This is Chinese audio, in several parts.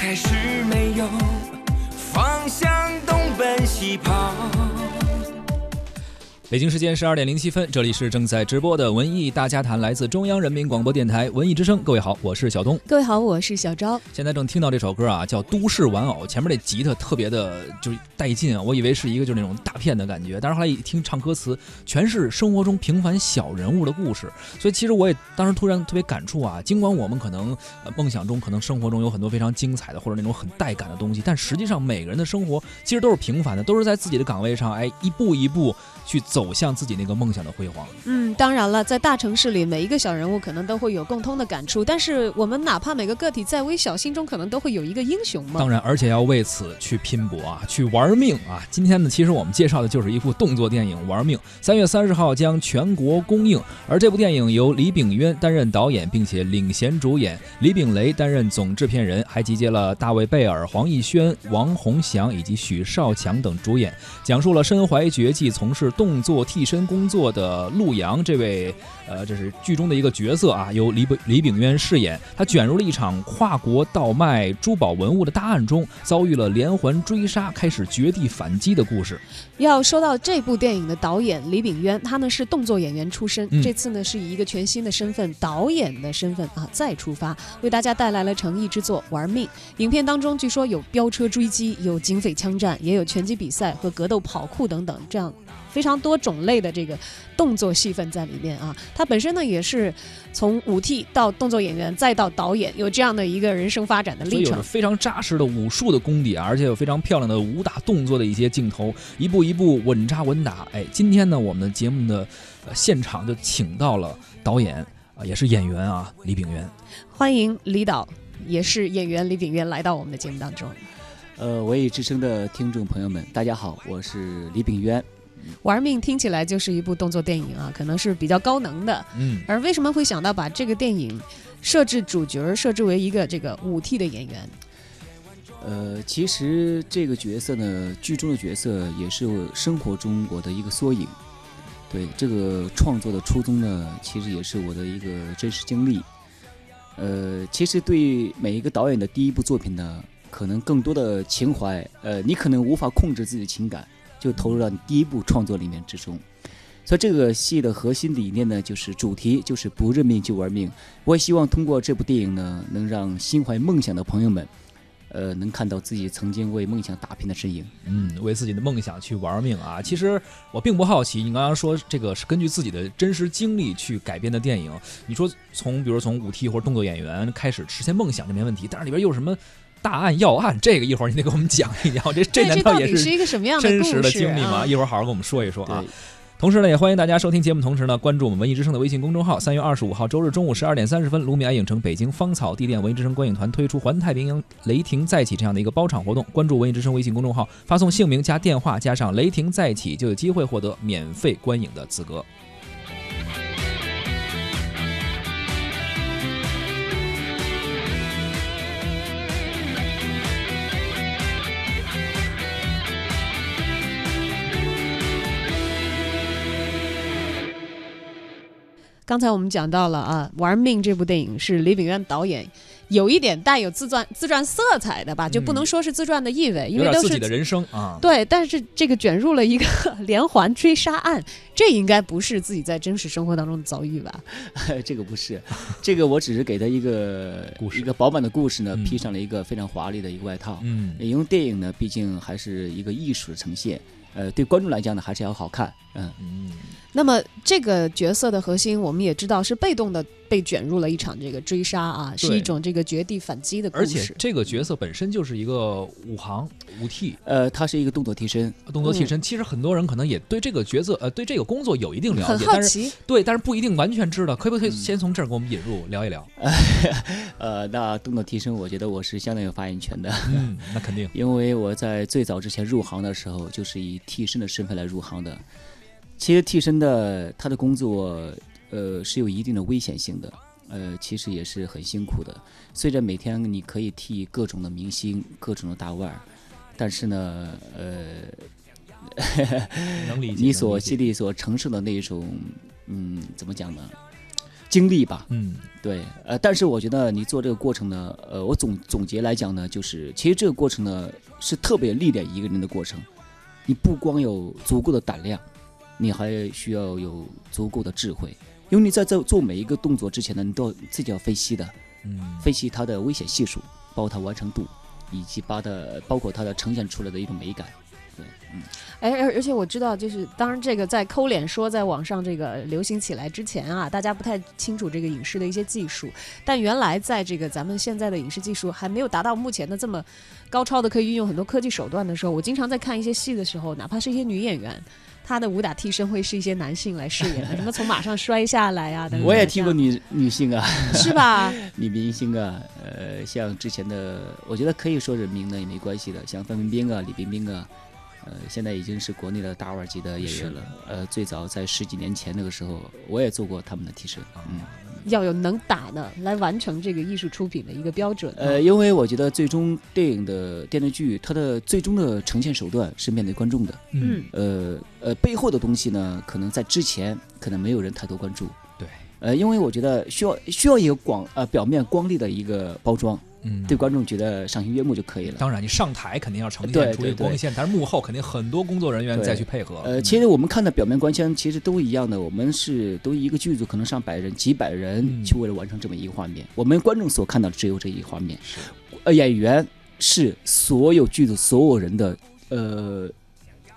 还是没有北京时间十二点零七分，这里是正在直播的文艺大家谈，来自中央人民广播电台文艺之声。各位好，我是小东。各位好，我是小昭。现在正听到这首歌啊，叫《都市玩偶》，前面这吉他特别的，就是带劲啊！我以为是一个就是那种大片的感觉，但是后来一听唱歌词，全是生活中平凡小人物的故事。所以其实我也当时突然特别感触啊，尽管我们可能呃梦想中可能生活中有很多非常精彩的或者那种很带感的东西，但实际上每个人的生活其实都是平凡的，都是在自己的岗位上，哎，一步一步去走向自己那个梦想的辉煌。嗯，当然了，在大城市里，每一个小人物可能都会有共通的感触，但是我们哪怕每个个体再微小，心中可能都会有一个英雄梦。当然，而且要为此去拼搏啊，去玩命啊！今天呢，其实我们介绍的就是一部动作电影《玩命》，三月三十号将全国公映。而这部电影由李炳渊担任导演，并且领衔主演，李炳雷担任总制片人，还集结了大卫·贝尔、黄奕轩、王洪祥以及许绍强等主演，讲述了身怀绝技、从事动作做替身工作的陆阳这位，呃，这是剧中的一个角色啊，由李炳李炳渊饰演。他卷入了一场跨国倒卖珠宝文物的大案中，遭遇了连环追杀，开始绝地反击的故事。要说到这部电影的导演李炳渊，他呢是动作演员出身，这次呢是以一个全新的身份，导演的身份啊再出发，为大家带来了诚意之作《玩命》。影片当中据说有飙车追击，有警匪枪战，也有拳击比赛和格斗跑酷等等，这样非常多种类的这个动作戏份在里面啊。他本身呢也是从武替到动作演员，再到导演，有这样的一个人生发展的历程。所以有着非常扎实的武术的功底啊，而且有非常漂亮的武打动作的一些镜头，一步一步稳扎稳打。哎，今天呢，我们的节目的呃现场就请到了导演啊、也是演员啊，李炳渊。欢迎李导，也是演员李炳渊来到我们的节目当中。呃，文艺之声的听众朋友们，大家好，我是李炳渊。玩命听起来就是一部动作电影啊，可能是比较高能的。嗯，而为什么会想到把这个电影设置主角儿设置为一个这个武替的演员？呃，其实这个角色呢，剧中的角色也是生活中我的一个缩影。对这个创作的初衷呢，其实也是我的一个真实经历。呃，其实对每一个导演的第一部作品呢，可能更多的情怀，呃，你可能无法控制自己的情感，就投入到你第一部创作里面之中。所以这个戏的核心理念呢，就是主题就是不认命就玩命。我也希望通过这部电影呢，能让心怀梦想的朋友们，呃，能看到自己曾经为梦想打拼的身影。嗯，为自己的梦想去玩命啊！其实我并不好奇，你刚刚说这个是根据自己的真实经历去改编的电影，你说从比如从武替或者动作演员开始实现梦想这没问题，但是里边又有什么大案要案？这个一会儿你得给我们讲一讲，这这难道也是一个什么样的真实的经历吗？啊一会儿好好跟我们说一说啊。同时呢，也欢迎大家收听节目，同时呢，关注我们文艺之声的微信公众号。三月二十五号周日中午十二点三十分，卢米埃影城北京芳草地店文艺之声观影团推出《环太平洋雷霆再起》这样的一个包场活动。关注文艺之声微信公众号，发送姓名加电话加上“雷霆再起”，就有机会获得免费观影的资格。刚才我们讲到了啊，《玩命》这部电影是李炳渊导演，有一点带有自传自传色彩的吧，就不能说是自传的意味，因为都是自己的人生啊。对，但是这个卷入了一个 连环追杀案，这应该不是自己在真实生活当中的遭遇吧？这个不是，这个我只是给他一个 故事一个饱满的故事呢，嗯披上了一个非常华丽的一个外套。嗯，因为电影呢，毕竟还是一个艺术的呈现，呃，对观众来讲呢，还是要好看。嗯，嗯，那么这个角色的核心，我们也知道是被动的被卷入了一场这个追杀啊，是一种这个绝地反击的故而且。这个角色本身就是一个武行武替呃，他是一个动作替身，动作替身。其实很多人可能也对这个角色呃对这个工作有一定了很解，但是好奇，对，但是不一定完全知道。可不可以嗯先从这儿给我们引入聊一聊？呃，那动作替身，我觉得我是相当有发言权的，嗯，那肯定。因为我在最早之前入行的时候，就是以替身的身份来入行的。其实替身的他的工作，呃，是有一定的危险性的，呃，其实也是很辛苦的。虽然每天你可以替各种的明星、各种的大腕儿，但是呢，呃，能理解。你所心里所承受的那一种，嗯，怎么讲呢？经历吧，嗯对，呃，但是我觉得你做这个过程呢，呃，我总总结来讲呢，就是其实这个过程呢是特别历练一个人的过程。你不光有足够的胆量，你还需要有足够的智慧，因为你在做做每一个动作之前呢，你都要自己要分析的，嗯分析它的危险系数，包括它完成度，以及它的包括它的呈现出来的一种美感。对，嗯，哎，而而且我知道，就是当然这个在抠脸说在网上这个流行起来之前啊，大家不太清楚这个影视的一些技术，但原来在这个咱们现在的影视技术还没有达到目前的这么高超的可以运用很多科技手段的时候，我经常在看一些戏的时候，哪怕是一些女演员。她的武打替身会是一些男性来饰演的，什么从马上摔下来啊、等等。我也听过，女女性啊，是吧？女明星啊，呃，像之前的，我觉得可以说人名呢也没关系的，像范冰冰啊、李冰冰啊，呃，现在已经是国内的大腕级的演员了。呃，最早在十几年前那个时候，我也做过他们的替身。嗯，要有能打的来完成这个艺术出品的一个标准啊。呃，因为我觉得最终电影的电视剧，它的最终的呈现手段是面对观众的。嗯，呃呃，背后的东西呢，可能在之前可能没有人太多关注。对。呃，因为我觉得需要需要一个广呃表面光丽的一个包装，嗯，对观众觉得赏心悦目就可以了。当然，你上台肯定要呈对现出一个光线，但是幕后肯定很多工作人员再去配合。呃，其实我们看到表面光鲜其实都一样的，我们是都一个剧组可能上百人、几百人嗯去为了完成这么一个画面，我们观众所看到的只有这一画面。是呃，演员是所有剧组所有人的呃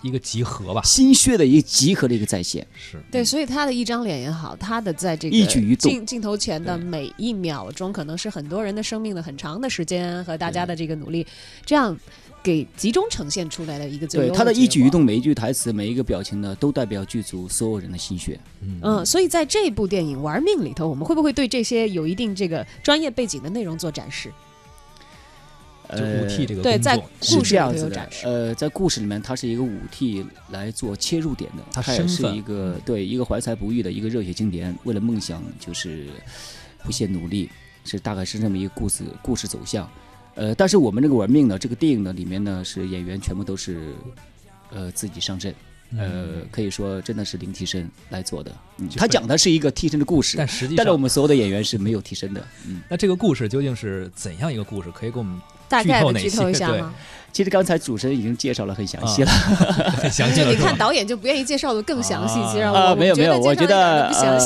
一个集合吧。心血的一个集合的一个再现。是，对，所以他的一张脸也好，他的在这个一举一动镜镜头前的每一秒钟，可能是很多人的生命的很长的时间和大家的这个努力，这样给集中呈现出来的一个最对他的一举一。动、每一句台词、每一个表情呢，都代表剧组所有人的心血。嗯嗯，所以在这部电影《玩命》里头，我们会不会对这些有一定这个专业背景的内容做展示？就武替这个对在工作，是故事里头这样子的有展示，呃，在故事里面，它是一个武替来做切入点的，他它也是一个对一个怀才不遇的一个热血青年，为了梦想就是不懈努力，是大概是这么一个故事故事走向。呃，但是我们这个玩命呢，这个电影呢里面呢是演员全部都是呃自己上阵，呃嗯，可以说真的是零替身来做的。嗯，他讲的是一个替身的故事，但实际但是我，们所有的演员是没有替身的。嗯，那这个故事究竟是怎样一个故事？可以给我们大概的剧透一下吗？其实刚才主持人已经介绍了很详细了。很详细就了，你看导演就不愿意介绍的更详细，啊其实我啊，没有没有，我觉觉得。呃，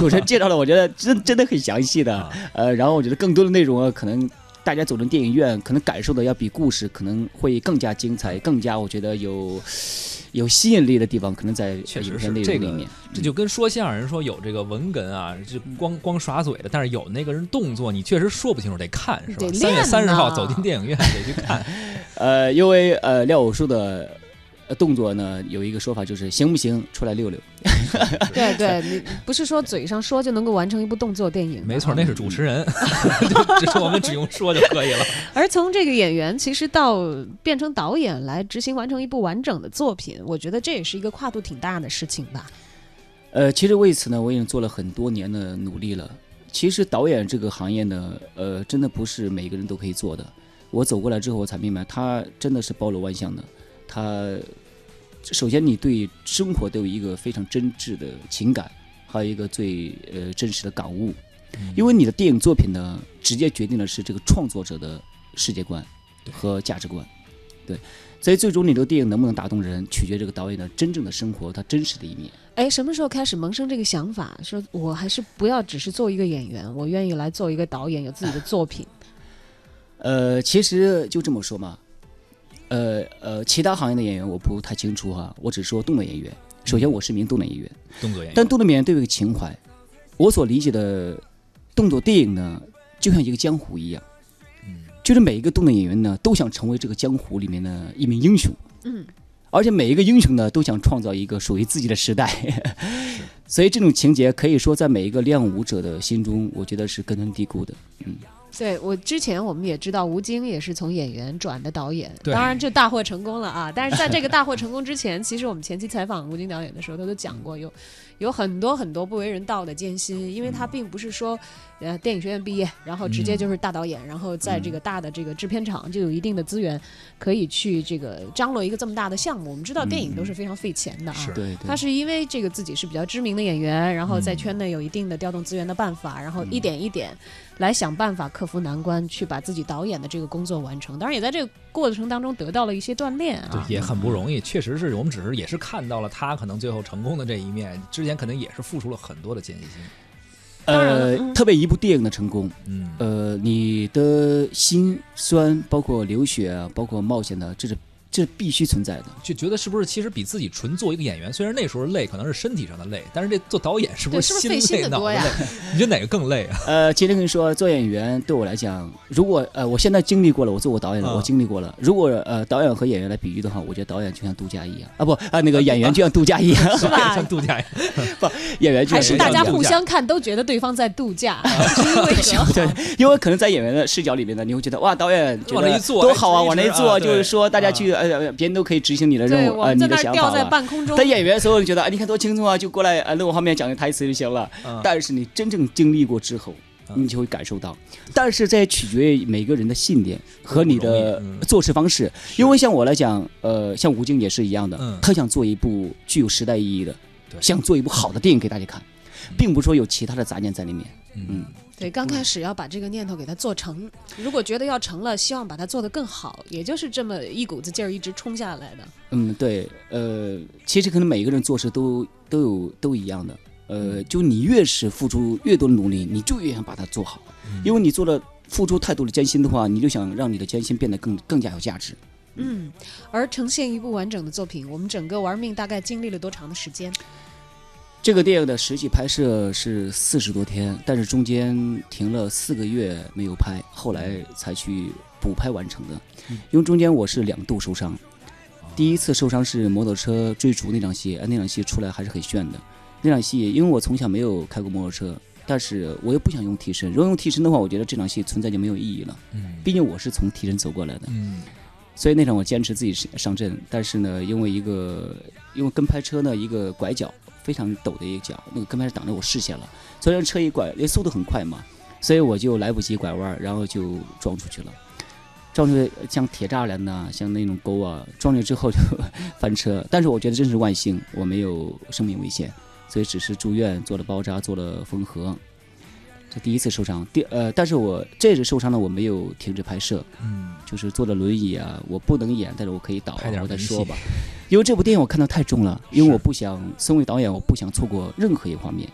主持人介绍的，我觉得真真的很详细的。啊呃，然后我觉得更多的内容啊，可能大家走进电影院，可能感受的要比故事可能会更加精彩，更加我觉得有有吸引力的地方，可能在确实影片内是这个容里面。这就跟说相声人说有这个文哏啊，就光光耍嘴的，但是有那个人动作，你确实说不清楚，得看是吧？三月三十号走进电影院得去看，呃，因为呃廖武术的。呃动作呢，有一个说法就是行不行，出来溜溜。对对，你不是说嘴上说就能够完成一部动作电影，没错，那是主持人，只是我们只用说就可以了。而从这个演员，其实到变成导演来执行完成一部完整的作品，我觉得这也是一个跨度挺大的事情吧。呃，其实为此呢，我已经做了很多年的努力了。其实导演这个行业呢，呃，真的不是每个人都可以做的。我走过来之后，我才明白，它真的是包罗万象的。它首先你对生活都有一个非常真挚的情感，还有一个最呃真实的感悟。因为你的电影作品呢，直接决定的是这个创作者的世界观和价值观。对，所以最终你这个电影能不能打动人，取决这个导演的真正的生活，他真实的一面。哎，什么时候开始萌生这个想法？说我还是不要只是做一个演员，我愿意来做一个导演，有自己的作品。呃，其实就这么说嘛，呃呃，其他行业的演员我不太清楚哈，我只说动作演员。首先，我是名动作演员，动作演员，但动作演员都有一个情怀。我所理解的动作电影呢，就像一个江湖一样，嗯就是每一个动作演员呢，都想成为这个江湖里面的一名英雄，嗯，而且每一个英雄呢，都想创造一个属于自己的时代。所以这种情节可以说在每一个练武者的心中，我觉得是根深蒂固的。嗯，对我之前我们也知道，吴京也是从演员转的导演，当然这大获成功了啊！但是在这个 大获成功之前，其实我们前期采访吴京导演的时候，他都讲过有有很多很多不为人道的艰辛，因为他并不是说呃电影学院毕业，然后直接就是大导演，然后在这个大的这个制片厂就有一定的资源可以去这个张罗一个这么大的项目。我们知道电影都是非常费钱的啊，是对对他是因为这个自己是比较知名的演员，然后在嗯圈内有一定的调动资源的办法，然后嗯一点一点来想办法克服难关，去把自己导演的这个工作完成。当然，也在这个过程当中得到了一些锻炼啊，。对也很不容易，确实是我们只是也是看到了他可能最后成功的这一面，之前可能也是付出了很多的艰辛。呃，嗯。特别一部电影的成功，嗯，呃，你的辛酸，包括流血啊，包括冒险的，这是这必须存在的。就觉得是不是其实比自己纯做一个演员，虽然那时候累可能是身体上的累，但是这做导演是不对是不是费心心累脑子得多呀累？你觉得哪个更累啊？呃，其实跟你说，做演员对我来讲，如果呃，我现在经历过了，我做过导演了，嗯我经历过了。如果呃，导演和演员来比喻的话，我觉得导演就像度假一样啊，不啊，那个演员就像度假一样，是吧像度假一样。不演员就是大家互相看都觉得对方在度假，是因为隔阂对，因为可能在演员的视角里面呢，你会觉得哇，导演往那一坐多好啊，哎往那一坐，就是说大家去呃，别人都可以执行你的任，务啊，你的想法了。儿吊在半空中在。演员的时候，你觉得啊，你看多轻松啊，就过来啊，那我后面讲个台词就行了。嗯但是你真正经历过之后，嗯你就会感受到。但是这取决于每个人的信念和你的做事方式。因为像我来讲，呃，像吴京也是一样的，嗯他想做一部具有时代意义的，想做一部好的电影给大家看，并不是说有其他的杂念在里面。嗯，对，刚开始要把这个念头给它做成，如果觉得要成了，希望把它做得更好，也就是这么一股子劲儿一直冲下来的。嗯，对，呃，其实可能每一个人做事都都有都一样的，呃，就你越是付出越多的努力，你就越想把它做好，因为你做了付出太多的艰辛的话，你就想让你的艰辛变得更更加有价值。嗯，而呈现一部完整的作品，我们整个玩命大概经历了多长的时间？这个电影的实际拍摄是四十多天，但是中间停了四个月没有拍，后来才去补拍完成的。因为中间我是两度受伤，第一次受伤是摩托车追逐那场戏，哎，那场戏出来还是很炫的。那场戏，因为我从小没有开过摩托车，但是我又不想用替身。如果用替身的话，我觉得这场戏存在就没有意义了。嗯毕竟我是从替身走过来的。嗯所以那场我坚持自己上上阵，但是呢，因为一个因为跟拍车呢一个拐角非常陡的一个角，那个跟拍车挡着我视线了，所以车一拐，因为速度很快嘛，所以我就来不及拐弯，然后就撞出去了。撞出去像铁栅栏呐、像那种沟啊，撞进去之后就 翻车。但是我觉得真是万幸，我没有生命危险，所以只是住院做了包扎，做了缝合。这第一次受伤，第呃，但是我这次受伤呢，我没有停止拍摄，嗯，就是坐着轮椅啊，我不能演，但是我可以导、我再说吧。因为这部电影我看的太重了，因为我不想，身为导演，我不想错过任何一个画面。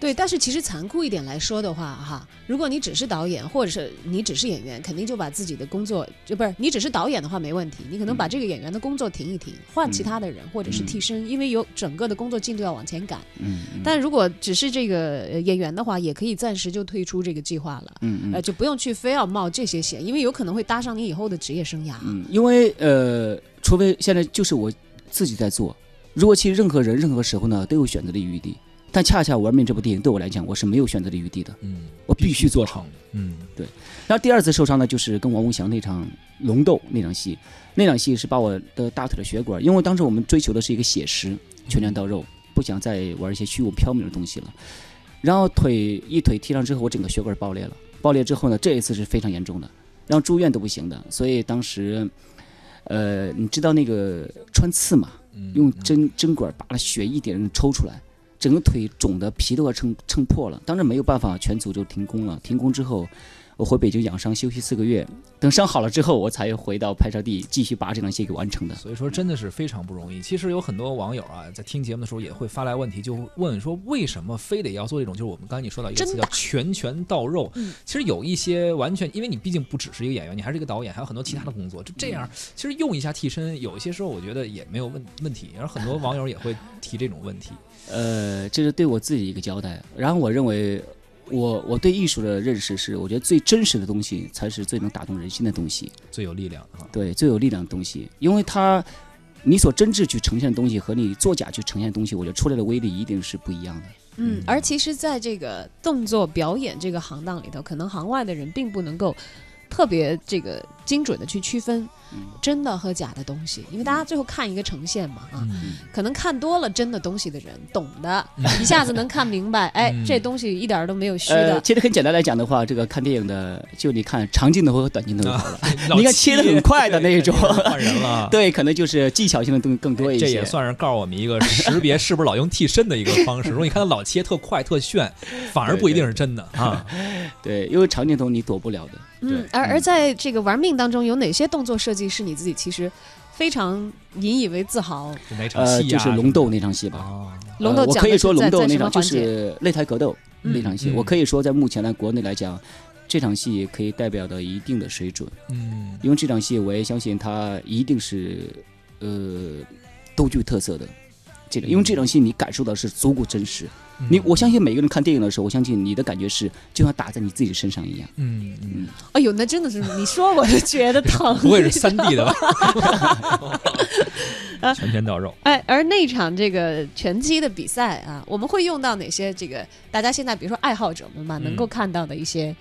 对，但是其实残酷一点来说的话，哈，如果你只是导演，或者是你只是演员，肯定就把自己的工作，就不是你只是导演的话没问题，你可能把这个演员的工作停一停，换其他的人，或者是替身，因为有整个的工作进度要往前赶。嗯，嗯但如果只是这个呃演员的话，也可以暂时就退出这个计划了。嗯嗯呃，就不用去非要冒这些险，因为有可能会搭上你以后的职业生涯。嗯，因为呃，除非现在就是我自己在做，如果其实任何人任何时候呢都有选择的余地，但恰恰《玩命》这部电影对我来讲，我是没有选择的余地的，嗯，我必须做好。嗯，对然后第二次受伤呢，就是跟王文祥那场龙斗那场戏，那场戏是把我的大腿的血管，因为当时我们追求的是一个写实，拳拳到肉，不想再玩一些虚无缥缈的东西了。然后腿一腿踢上之后，我整个血管爆裂了。爆裂之后呢，这一次是非常严重的，然后住院都不行的。所以当时，呃，你知道那个穿刺嘛，嗯，用针针管把那血一点点抽出来，整个腿肿的皮都要撑撑破了。当然没有办法，全组就停工了。停工之后，我回北京养伤休息四个月，等伤好了之后，我才回到拍摄地继续把这场戏给完成的。所以说真的是非常不容易。其实有很多网友啊，在听节目的时候也会发来问题，就问说为什么非得要做这种，就是我们刚才你说到一个词叫拳拳到肉。嗯其实有一些完全，因为你毕竟不只是一个演员，你还是一个导演，还有很多其他的工作。就这样，其实用一下替身，有一些时候我觉得也没有问问题。而很多网友也会提这种问题。呃，这是对我自己一个交代。然后我认为，我我对艺术的认识是，我觉得最真实的东西才是最能打动人心的东西。最有力量啊！对，最有力量的东西，因为它，你所真挚去呈现的东西和你作假去呈现的东西，我觉得出来的威力一定是不一样的。嗯，而其实，在这个动作表演这个行当里头，可能行外的人并不能够特别这个精准的去区分嗯真的和假的东西，因为大家最后看一个呈现嘛啊。嗯可能看多了真的东西的人，懂的，嗯一下子能看明白，哎，嗯这东西一点儿都没有虚呃，的。其实很简单来讲的话，这个看电影的，就你看长镜头和短镜头就好了。老你看切的很快的那种换人了。对，可能就是技巧性的更更多一些。这也算是告诉我们一个识别是不是老用替身的一个方式。如果你看他老切特快特炫，反而不一定是真的啊。对，因为长镜头你躲不了的。嗯，而而在这个玩命当中，有哪些动作设计是你自己其实非常引以为自豪？就哪场呃，戏呀？就是龙斗那场戏吧。哦，龙斗呃我可以说龙斗那场就？是擂台格斗嗯那场戏，嗯我可以说在目前的国内来讲，这场戏可以代表的一定的水准，嗯因为这场戏我也相信它一定是呃都具特色的。这个，因为这场戏你感受到是足够真实，你我相信每个人看电影的时候，我相信你的感觉是就像打在你自己身上一样。嗯嗯，哎呦，那真的是你说我就觉得疼。不会是三 D 的吧？拳拳到肉。哎，而那场这个拳击的比赛啊，我们会用到哪些这个大家现在比如说爱好者们嘛，嗯能够看到的一些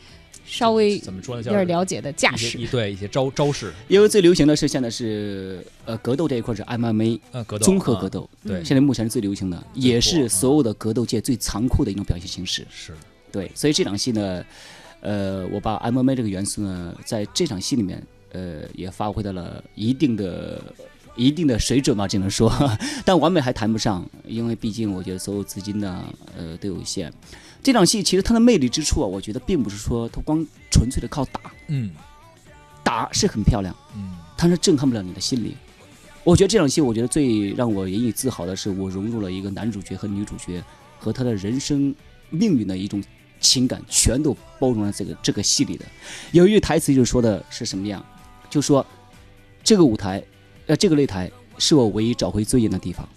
稍微怎么说呢？叫有点了解的架势？一对一些招招式，因为最流行的是现在是呃格斗这一块是 MMA 呃，格斗综合格斗斗，对现在目前是最流行的，也是所有的格斗界最残酷的一种表现形式。是对，所以这场戏呢，呃，我把 MMA 这个元素呢，在这场戏里面，呃，也发挥到了一定的、一定的水准吧，只能说，但完美还谈不上，因为毕竟我觉得所有资金呢，呃，都有限。这场戏其实它的魅力之处啊，我觉得并不是说它光纯粹的靠打，嗯打是很漂亮，嗯但是震撼不了你的心灵。我觉得这场戏，我觉得最让我引以自豪的是，我融入了一个男主角和女主角和他的人生命运的一种情感，全都包容在这个这个戏里的。有一句台词就是说的是什么样，就说这个舞台，呃，这个擂台是我唯一找回尊严的地方。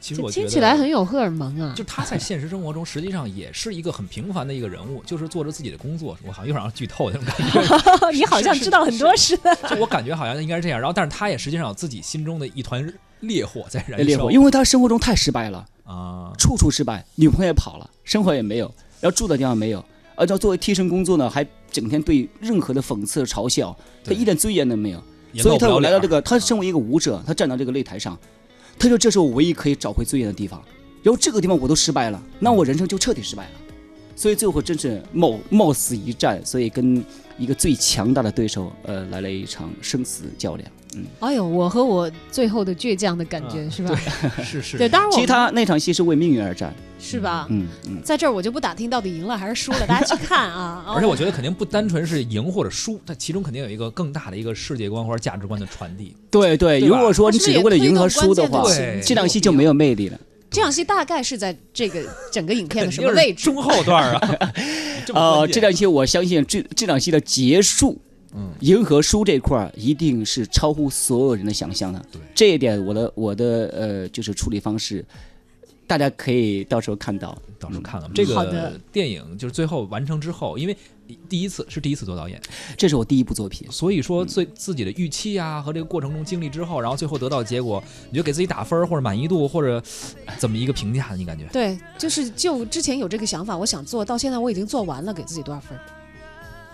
嗯，其实我觉得听起来很有荷尔蒙啊！就他在现实生活中，实际上也是一个很平凡的一个人物，就是做着自己的工作。我好像又想让剧透那种感觉，你好像知道很多似的。就我感觉好像应该是这样。然后，但是他也实际上有自己心中的一团烈火在燃烧。烈火，因为他生活中太失败了，啊，处处失败，女朋友也跑了，生活也没有，然后住的地方没有，而且作为替身工作呢，还整天对任何的讽刺嘲笑，他一点尊严都没有。所以他来到这个，他啊身为一个舞者，他站到这个擂台上，他说这是我唯一可以找回尊严的地方。然后这个地方我都失败了，那我人生就彻底失败了。所以最后真是冒冒死一战，所以跟一个最强大的对手，呃，来了一场生死较量。嗯，哎呦，我和我最后的倔强的感觉、啊是吧？是是，对，当然我们其实他那场戏是为命运而战。是吧？嗯嗯，在这儿我就不打听到底赢了还是输了，大家去看啊。而且我觉得肯定不单纯是赢或者输，它其中肯定有一个更大的一个世界观或者价值观的传递。对对，对如果说你只是为了赢和输的话这场戏就没有魅力了。这场戏大概是在这个整个影片的什么位置？中后段啊，呃，这场戏我相信这这场戏的结束，嗯银河书这块儿一定是超乎所有人的想象的。对这一点，我的我的呃就是处理方式，大家可以到时候看到。到时候看看这个好的电影，就是最后完成之后，因为第一次是第一次做导演，这是我第一部作品。所以说最自己的预期啊和这个过程中经历之后，然后最后得到的结果，你就给自己打分儿或者满意度或者怎么一个评价？你感觉？对，就是就之前有这个想法，我想做到现在我已经做完了，给自己多少分？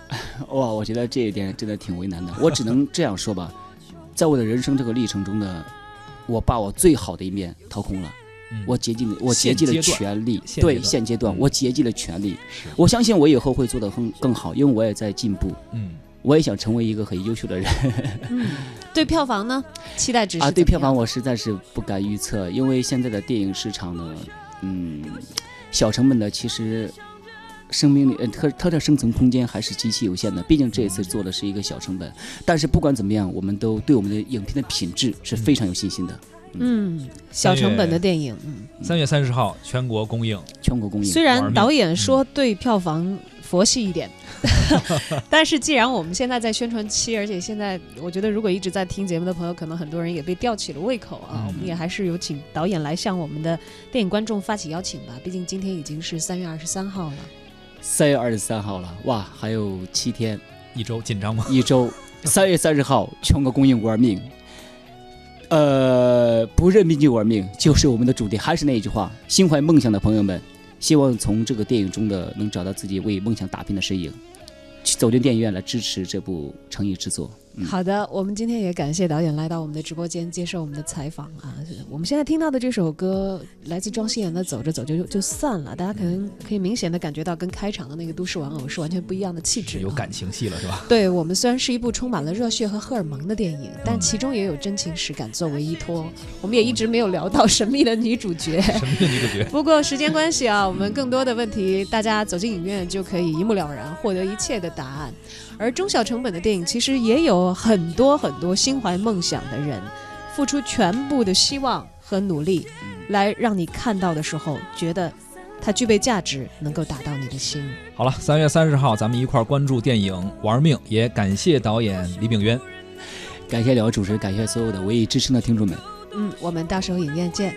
哇，我觉得这一点真的挺为难的。我只能这样说吧，在我的人生这个历程中呢，我把我最好的一面掏空了。嗯我竭尽，我竭尽了全力，对现阶段我竭尽了全力。我相信我以后会做得更更好，因为我也在进步，嗯，我也想成为一个很优秀的人嗯，对票房呢，期待值是啊。对票房我实在是不敢预测，因为现在的电影市场呢，嗯，小成本的其实生命力，呃，它它的生存空间还是极其有限的。毕竟这一次做的是一个小成本，但是不管怎么样，我们都对我们的影片的品质是非常有信心的。嗯，小成本的电影，嗯，三月三十号全国公映，全国公映，虽然导演说对票房佛系一点，但是既然我们现在在宣传期，而且现在我觉得如果一直在听节目的朋友，可能很多人也被吊起了胃口啊。嗯我们也还是有请导演来向我们的电影观众发起邀请吧，毕竟今天已经是三月二十三号了。三月二十三号了，哇，还有七天，一周紧张吗？一周，三月三十号全国公映《玩命》。呃，不认命就玩命，就是我们的主题。还是那一句话，心怀梦想的朋友们，希望从这个电影中的能找到自己为梦想打拼的身影，去走进电影院来支持这部诚意之作。嗯好的，我们今天也感谢导演来到我们的直播间接受我们的采访啊。我们现在听到的这首歌来自庄心妍的《走着走着就就散了》，大家可能可以明显的感觉到跟开场的那个《都市玩偶》是完全不一样的气质、啊。有感情戏了是吧？对我们虽然是一部充满了热血和荷尔蒙的电影，但其中也有真情实感作为依托。我们也一直没有聊到神秘的女主角。神秘的女主角。不过时间关系啊，我们更多的问题，大家走进影院就可以一目了然，获得一切的答案。而中小成本的电影其实也有很多很多心怀梦想的人，付出全部的希望和努力，来让你看到的时候觉得它具备价值，能够打到你的心。好了，三月三十号咱们一块儿关注电影《玩命》，也感谢导演李炳渊，感谢两位主持人，感谢所有的唯一支撑的听众们。嗯，我们到时候影院见。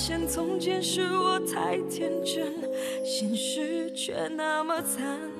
现从前是我太天真，现实却那么残忍。